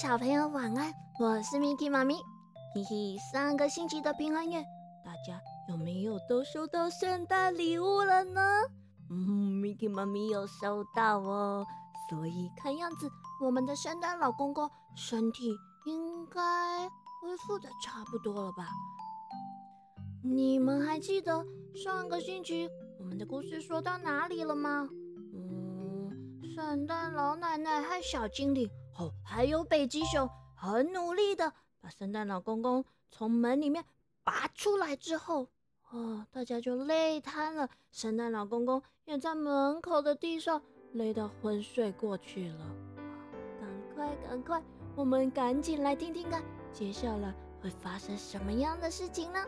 小朋友晚安，我是 Miki 妈咪。嘿嘿，上个星期的平安夜，大家有没有都收到圣诞礼物了呢？嗯，Miki 妈咪有收到哦。所以看样子，我们的圣诞老公公身体应该恢复的差不多了吧？你们还记得上个星期我们的故事说到哪里了吗？嗯，圣诞老奶奶和小精灵，哦，还有北极熊，很努力的把圣诞老公公从门里面拔出来之后，哦，大家就累瘫了。圣诞老公公也在门口的地上累得昏睡过去了。赶快，赶快，我们赶紧来听听看，接下来会发生什么样的事情呢？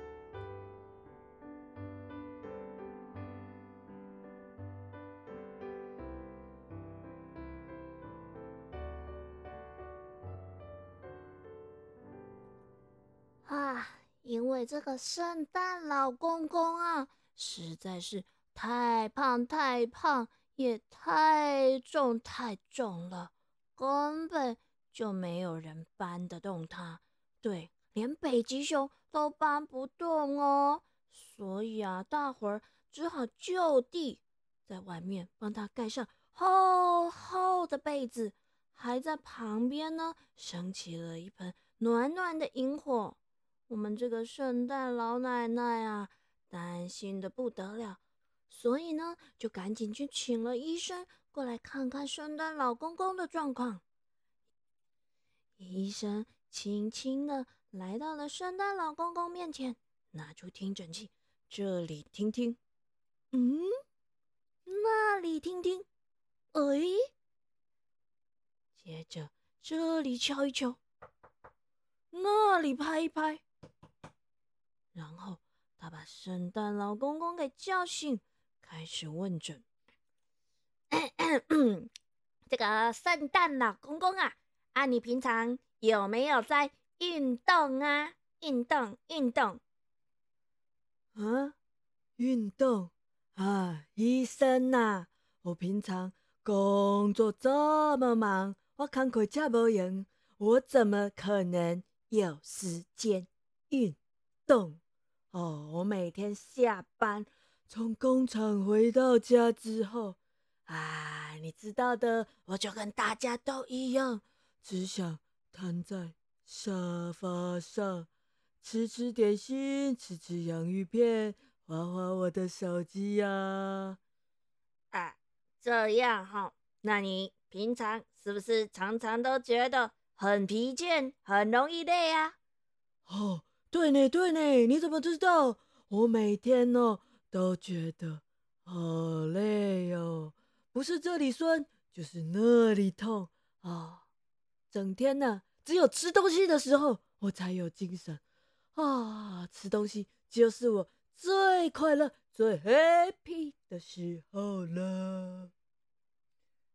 因为这个圣诞老公公啊，实在是太胖太胖，也太重太重了，根本就没有人搬得动他。对，连北极熊都搬不动哦。所以啊，大伙儿只好就地在外面帮他盖上厚厚的被子，还在旁边呢升起了一盆暖暖的萤火。我们这个圣诞老奶奶啊，担心的不得了，所以呢，就赶紧去请了医生过来看看圣诞老公公的状况。医生轻轻的来到了圣诞老公公面前，拿出听诊器，这里听听，嗯，那里听听，哎，接着这里敲一敲，那里拍一拍。然后他把圣诞老公公给叫醒，开始问诊。这个圣诞老公公啊，啊，你平常有没有在运动啊？运动，运动。啊，运动啊，医生呐，我平常工作这么忙，我看口这无用，我怎么可能有时间运动？哦，我每天下班从工厂回到家之后，啊，你知道的，我就跟大家都一样，只想瘫在沙发上，吃吃点心，吃吃洋芋片，划划我的手机呀。啊，这样哈，那你平常是不是常常都觉得很疲倦，很容易累啊？哦。对呢，对呢，你怎么知道？我每天呢都觉得好累哦，不是这里酸，就是那里痛啊！整天呢，只有吃东西的时候我才有精神啊！吃东西就是我最快乐、最 happy 的时候了。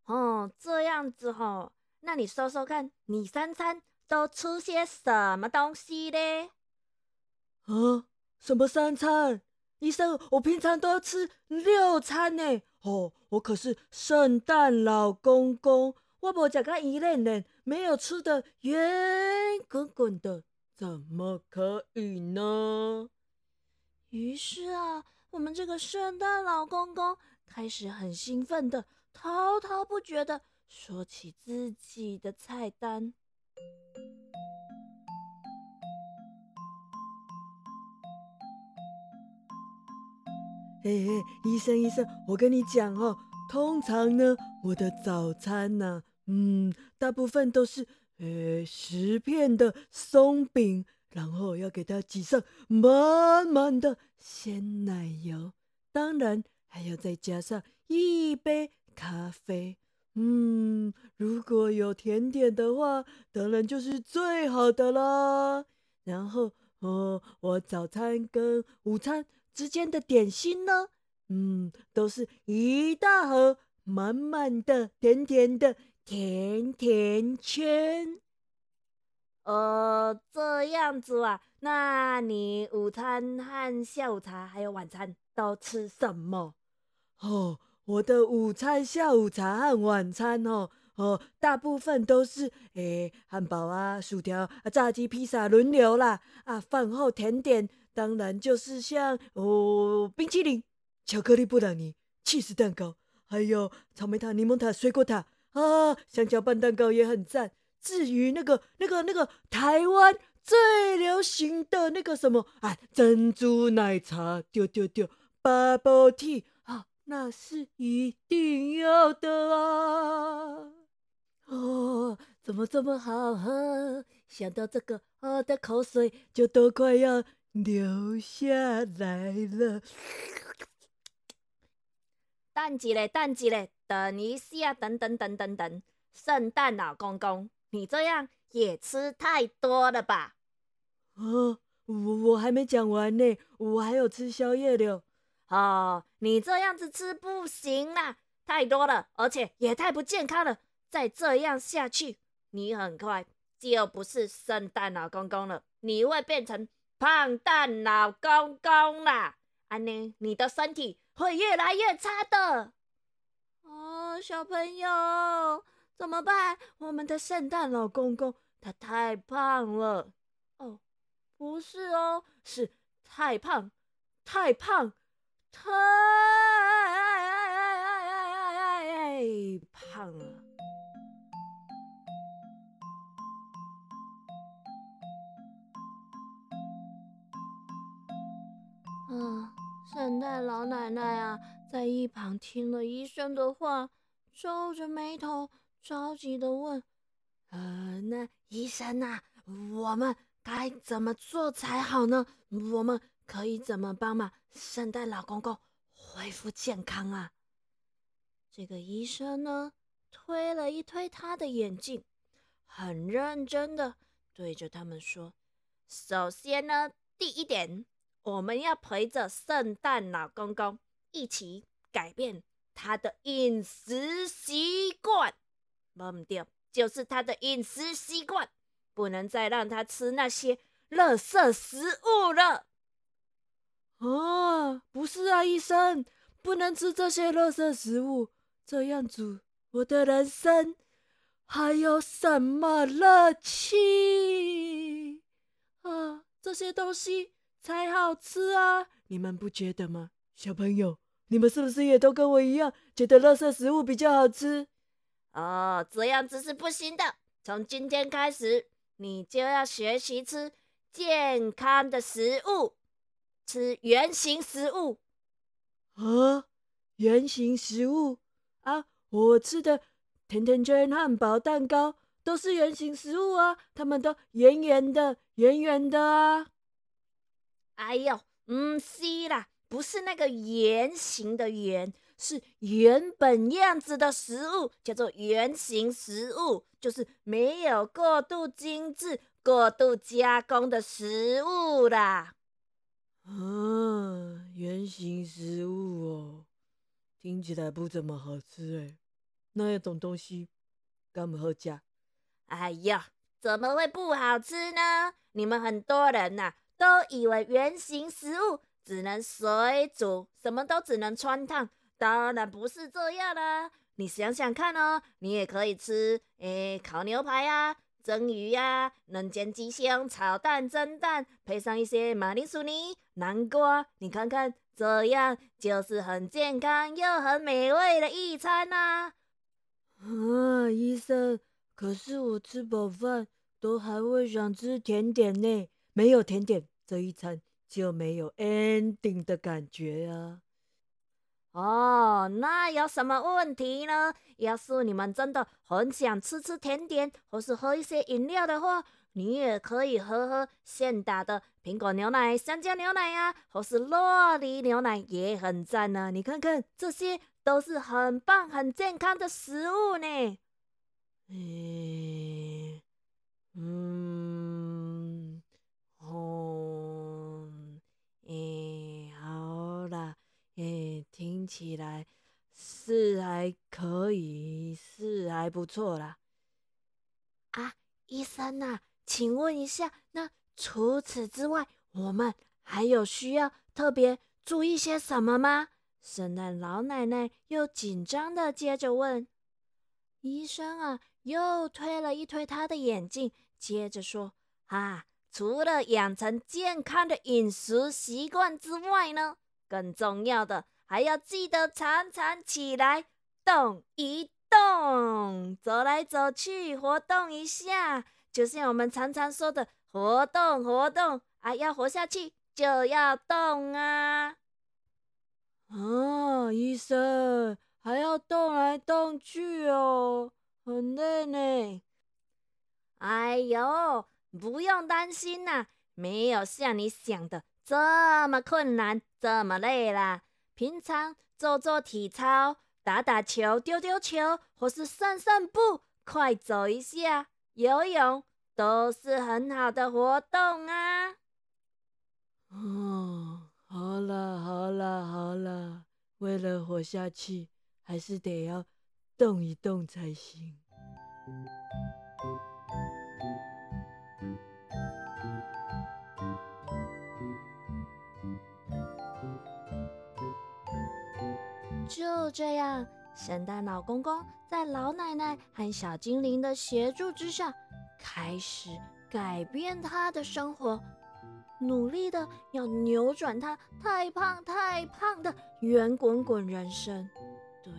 哦，这样子哈，那你说说看，你三餐都吃些什么东西嘞？啊，什么三餐？医生，我平常都要吃六餐呢。哦，我可是圣诞老公公，我无食个一嫩嫩，没有吃的圆滚滚的，怎么可以呢？于是啊，我们这个圣诞老公公开始很兴奋的滔滔不绝的说起自己的菜单。嘿嘿，医生医生，我跟你讲哦，通常呢，我的早餐呢，嗯，大部分都是呃十片的松饼，然后要给它挤上满满的鲜奶油，当然还要再加上一杯咖啡。嗯，如果有甜点的话，当然就是最好的啦。然后哦，我早餐跟午餐。之间的点心呢？嗯，都是一大盒满满的甜甜的甜甜圈。呃，这样子啊，那你午餐和下午茶还有晚餐都吃什么？哦，我的午餐、下午茶和晚餐哦，哦，大部分都是诶汉堡啊、薯条啊、炸鸡、披萨轮流啦。啊，饭后甜点当然就是像哦冰淇淋、巧克力布朗尼、气士蛋糕，还有草莓塔、柠檬塔、水果塔啊，香蕉拌蛋糕也很赞。至于那个、那个、那个台湾最流行的那个什么啊，珍珠奶茶，丢丢丢，bubble tea 啊，那是一定要的啊！哦，怎么这么好喝？想到这个，我的口水就都快要流下来了。等一嘞，等一嘞，等一下，等等等等等，圣诞老公公。你这样也吃太多了吧？啊，我我还没讲完呢，我还有吃宵夜的。哦，你这样子吃不行啦，太多了，而且也太不健康了。再这样下去，你很快就不是圣诞老公公了，你会变成胖蛋老公公啦。安妮，你的身体会越来越差的。哦，小朋友。怎么办？我们的圣诞老公公他太胖了。哦，不是哦，是太胖，太胖，太胖了。啊，圣诞老奶奶啊，在一旁听了医生的话，皱着眉头。着急的问：“呃，那医生呐，我们该怎么做才好呢？我们可以怎么帮忙圣诞老公公恢复健康啊？”这个医生呢，推了一推他的眼镜，很认真的对着他们说：“首先呢，第一点，我们要陪着圣诞老公公一起改变他的饮食习惯。”忘掉，就是他的饮食习惯，不能再让他吃那些垃圾食物了。啊，不是啊，医生，不能吃这些垃圾食物，这样子我的人生还有什么乐趣啊？这些东西才好吃啊，你们不觉得吗？小朋友，你们是不是也都跟我一样，觉得垃圾食物比较好吃？哦，这样子是不行的。从今天开始，你就要学习吃健康的食物，吃圆形食物。啊，圆形食物啊！我吃的甜甜圈、汉堡、蛋糕都是圆形食物啊，它们都圆圆的、圆圆的啊。哎呦，嗯，是啦，不是那个圆形的圆。是原本样子的食物，叫做圆形食物，就是没有过度精致、过度加工的食物啦。啊，圆形食物哦，听起来不怎么好吃哎。那一种东西干不好吃？哎呀，怎么会不好吃呢？你们很多人呐，都以为圆形食物只能水煮，什么都只能穿烫。当然不是这样啦！你想想看哦，你也可以吃诶，烤牛排呀、蒸鱼呀、能煎鸡胸、炒蛋、蒸蛋，配上一些马铃薯泥、南瓜，你看看，这样就是很健康又很美味的一餐呐！啊，医生，可是我吃饱饭都还会想吃甜点呢，没有甜点，这一餐就没有 ending 的感觉啊！哦，那有什么问题呢？要是你们真的很想吃吃甜点，或是喝一些饮料的话，你也可以喝喝现打的苹果牛奶、香蕉牛奶呀，或是洛梨牛奶，也很赞呢。你看看，这些都是很棒、很健康的食物呢。嗯，嗯，哦，诶，好啦。诶，听起来是还可以，是还不错啦。啊，医生呐，请问一下，那除此之外，我们还有需要特别注意些什么吗？圣诞老奶奶又紧张的接着问。医生啊，又推了一推他的眼镜，接着说：“啊，除了养成健康的饮食习惯之外呢，更重要的还要记得常常起来动一动，走来走去，活动一下，就像我们常常说的活动活动啊，要活下去就要动啊。”啊，医生。还要动来动去哦，很累呢。哎呦，不用担心呐，没有像你想的这么困难，这么累啦。平常做做体操、打打球、丢丢球，或是散散步、快走一下、游泳，都是很好的活动啊。哦，好了好了好了，为了活下去。还是得要动一动才行。就这样，圣诞老公公在老奶奶和小精灵的协助之下，开始改变他的生活，努力的要扭转他太胖太胖的圆滚滚人生。对，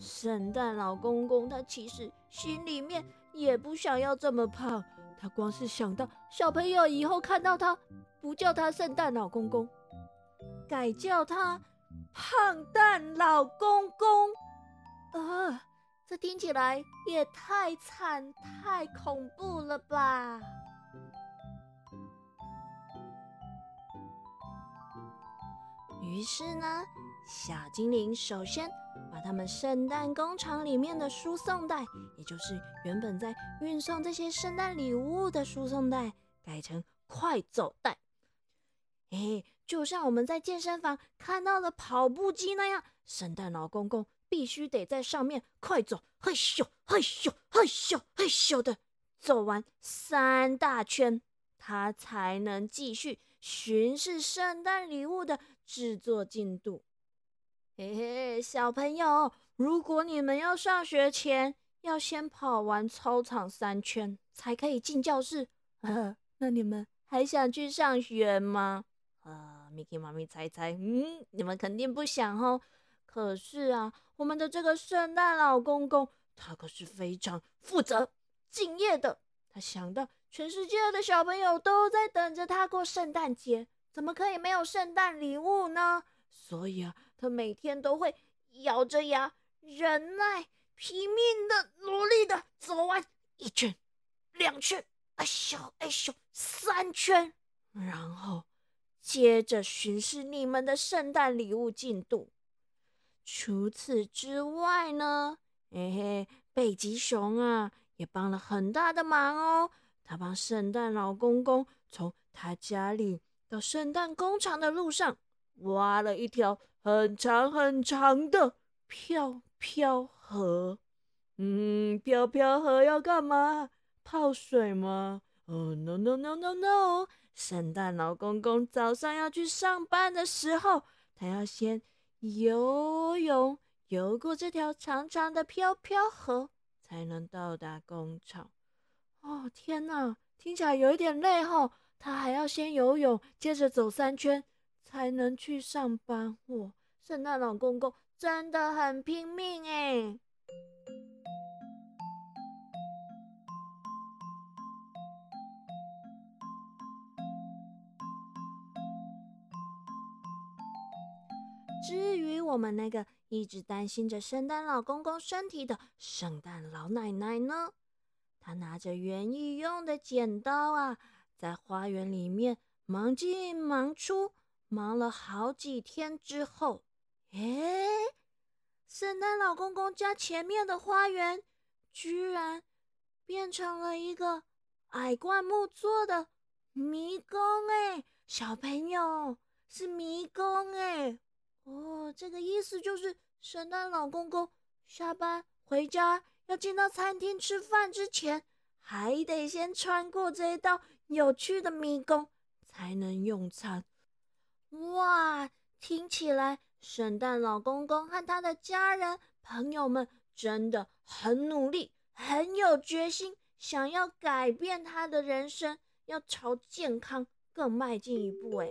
圣诞老公公他其实心里面也不想要这么胖，他光是想到小朋友以后看到他，不叫他圣诞老公公，改叫他胖蛋老公公，啊，这听起来也太惨太恐怖了吧！于是呢，小精灵首先。把他们圣诞工厂里面的输送带，也就是原本在运送这些圣诞礼物的输送带，改成快走带。哎，就像我们在健身房看到的跑步机那样，圣诞老公公必须得在上面快走，嘿咻嘿咻嘿咻嘿咻的走完三大圈，他才能继续巡视圣诞礼物的制作进度。嘿嘿，小朋友，如果你们要上学前要先跑完操场三圈才可以进教室，那你们还想去上学吗？啊，Mickey 妈咪猜猜，嗯，你们肯定不想哦。可是啊，我们的这个圣诞老公公，他可是非常负责、敬业的。他想到全世界的小朋友都在等着他过圣诞节，怎么可以没有圣诞礼物呢？所以啊。他每天都会咬着牙忍耐，拼命的努力的走完一圈、两圈，哎咻哎咻，三圈，然后接着巡视你们的圣诞礼物进度。除此之外呢，嘿嘿，北极熊啊也帮了很大的忙哦。他帮圣诞老公公从他家里到圣诞工厂的路上挖了一条。很长很长的飘飘河，嗯，飘飘河要干嘛？泡水吗？哦，no no no no no！圣诞老公公早上要去上班的时候，他要先游泳，游过这条长长的飘飘河，才能到达工厂。哦，天哪，听起来有一点累哈！他还要先游泳，接着走三圈。才能去上班。哇，圣诞老公公真的很拼命哎！至于我们那个一直担心着圣诞老公公身体的圣诞老奶奶呢？她拿着园艺用的剪刀啊，在花园里面忙进忙出。忙了好几天之后，哎，圣诞老公公家前面的花园居然变成了一个矮灌木做的迷宫！哎，小朋友，是迷宫哎！哦，这个意思就是圣诞老公公下班回家要进到餐厅吃饭之前，还得先穿过这一道有趣的迷宫才能用餐。哇，听起来圣诞老公公和他的家人朋友们真的很努力，很有决心，想要改变他的人生，要朝健康更迈进一步。哎，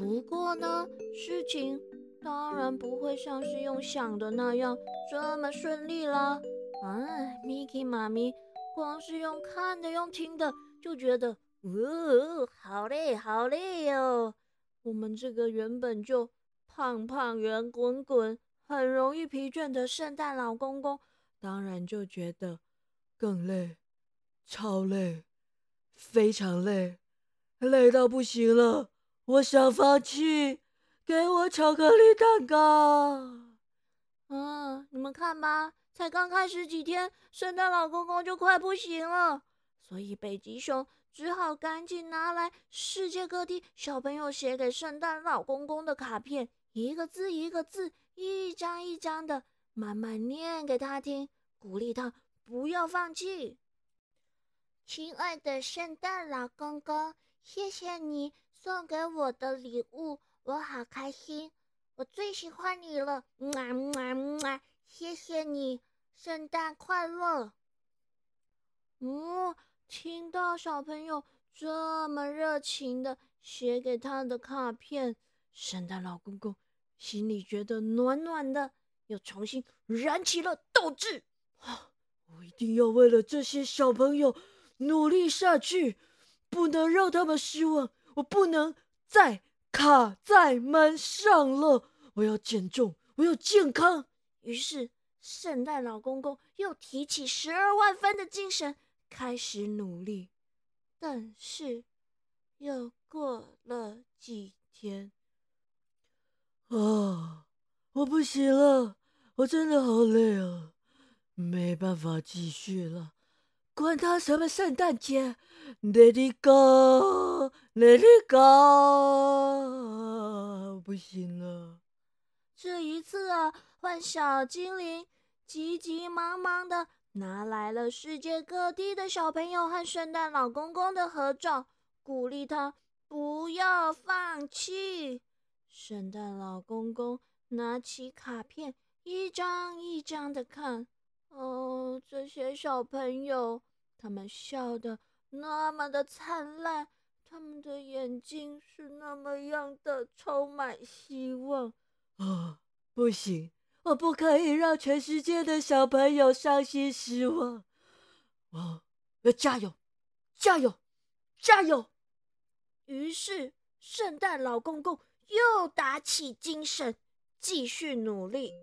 不过呢，事情当然不会像是用想的那样这么顺利啦。哎，Miki 妈咪。光是用看的、用听的，就觉得，哦，好累，好累哦。我们这个原本就胖胖、圆滚滚、很容易疲倦的圣诞老公公，当然就觉得更累，超累，非常累，累到不行了。我想放弃，给我巧克力蛋糕。嗯，你们看吧。才刚开始几天，圣诞老公公就快不行了，所以北极熊只好赶紧拿来世界各地小朋友写给圣诞老公公的卡片，一个字一个字，一张一张的慢慢念给他听，鼓励他不要放弃。亲爱的圣诞老公公，谢谢你送给我的礼物，我好开心，我最喜欢你了，么么么，谢谢你。圣诞快乐！嗯，听到小朋友这么热情的写给他的卡片，圣诞老公公心里觉得暖暖的，又重新燃起了斗志。我一定要为了这些小朋友努力下去，不能让他们失望。我不能再卡在门上了。我要减重，我要健康。于是。圣诞老公公又提起十二万分的精神，开始努力。但是，又过了几天，啊，我不行了，我真的好累啊，没办法继续了。管他什么圣诞节，Let it go，Let it go，不行了。这一次啊，换小精灵急急忙忙的拿来了世界各地的小朋友和圣诞老公公的合照，鼓励他不要放弃。圣诞老公公拿起卡片，一张一张的看。哦，这些小朋友，他们笑得那么的灿烂，他们的眼睛是那么样的充满希望。啊，不行！我不可以让全世界的小朋友伤心失望。我要加油，加油，加油！于是，圣诞老公公又打起精神，继续努力。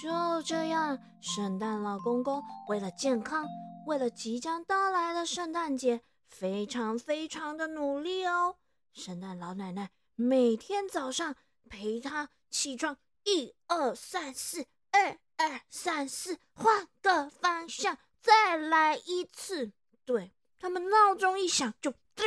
就这样，圣诞老公公为了健康。为了即将到来的圣诞节，非常非常的努力哦。圣诞老奶奶每天早上陪他起床，一二三四，二二三四，换个方向，再来一次。对他们闹钟一响就噔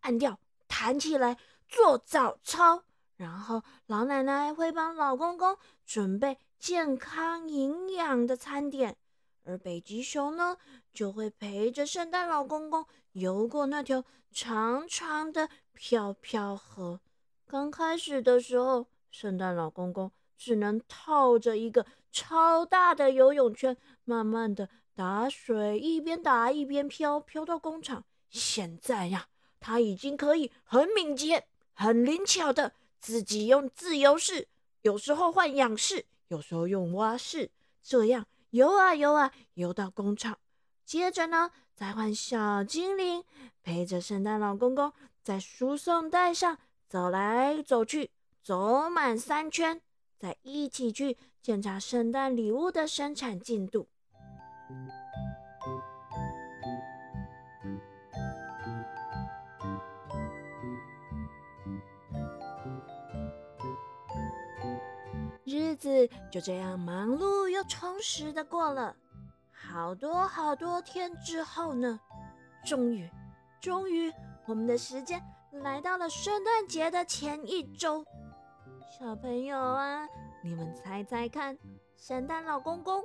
按掉，弹起来做早操。然后老奶奶会帮老公公准备健康营养的餐点。而北极熊呢，就会陪着圣诞老公公游过那条长长的飘飘河。刚开始的时候，圣诞老公公只能套着一个超大的游泳圈，慢慢的打水，一边打一边飘，飘到工厂。现在呀，他已经可以很敏捷、很灵巧的自己用自由式，有时候换仰式，有时候用蛙式，这样。游啊游啊，游到工厂，接着呢，再换小精灵陪着圣诞老公公在输送带上走来走去，走满三圈，再一起去检查圣诞礼物的生产进度。子就这样忙碌又充实的过了，好多好多天之后呢，终于，终于，我们的时间来到了圣诞节的前一周。小朋友啊，你们猜猜看，圣诞老公公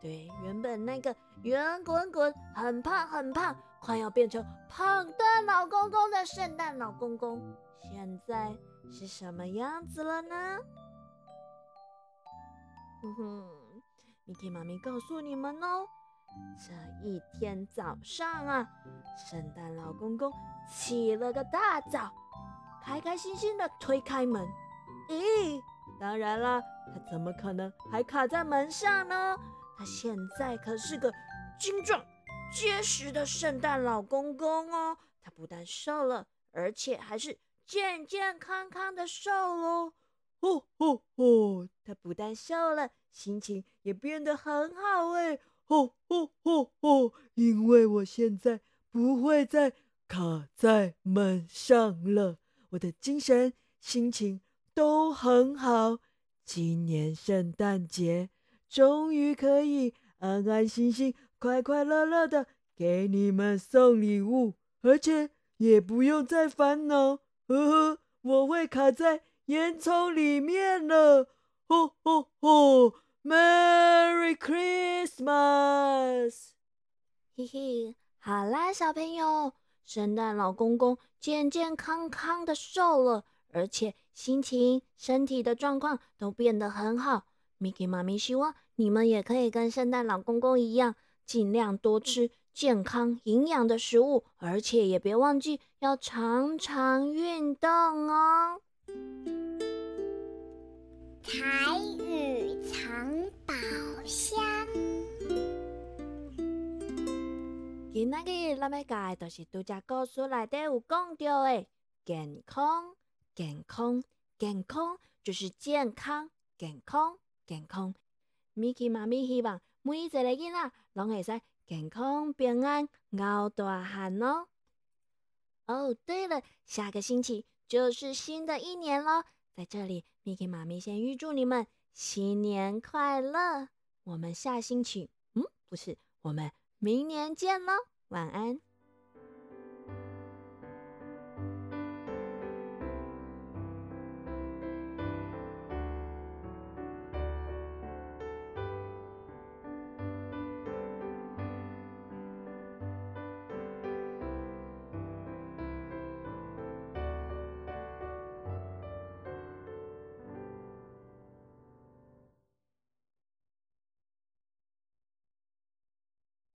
对，原本那个圆滚滚、很胖很胖，快要变成胖蛋老公公的圣诞老公公，现在是什么样子了呢？哼哼，Miki 妈咪告诉你们哦，这一天早上啊，圣诞老公公起了个大早，开开心心的推开门。咦，当然了，他怎么可能还卡在门上呢？他现在可是个精壮、结实的圣诞老公公哦。他不但瘦了，而且还是健健康康的瘦喽。哦哦哦！他不但瘦了，心情也变得很好哎！哦哦哦哦！因为我现在不会再卡在门上了，我的精神、心情都很好。今年圣诞节终于可以安安心心、快快乐乐的给你们送礼物，而且也不用再烦恼，呵呵，我会卡在。烟囱里面了，吼吼吼！Merry Christmas！嘿嘿，好啦，小朋友，圣诞老公公健健康康的瘦了，而且心情、身体的状况都变得很好。Mickey 妈咪希望你们也可以跟圣诞老公公一样，尽量多吃健康、营养的食物，而且也别忘记要常常运动哦。台语藏宝箱。今仔日咱要教的都是拄只故事内底有讲到的健康，健康，健康，就是健康，健康，健康。米奇妈咪希望每一个囡仔拢会使健康平安熬大汉哦。哦，对了，下个星期就是新的一年咯。在这里，Miki 妈咪先预祝你们新年快乐。我们下星期，嗯，不是，我们明年见喽，晚安。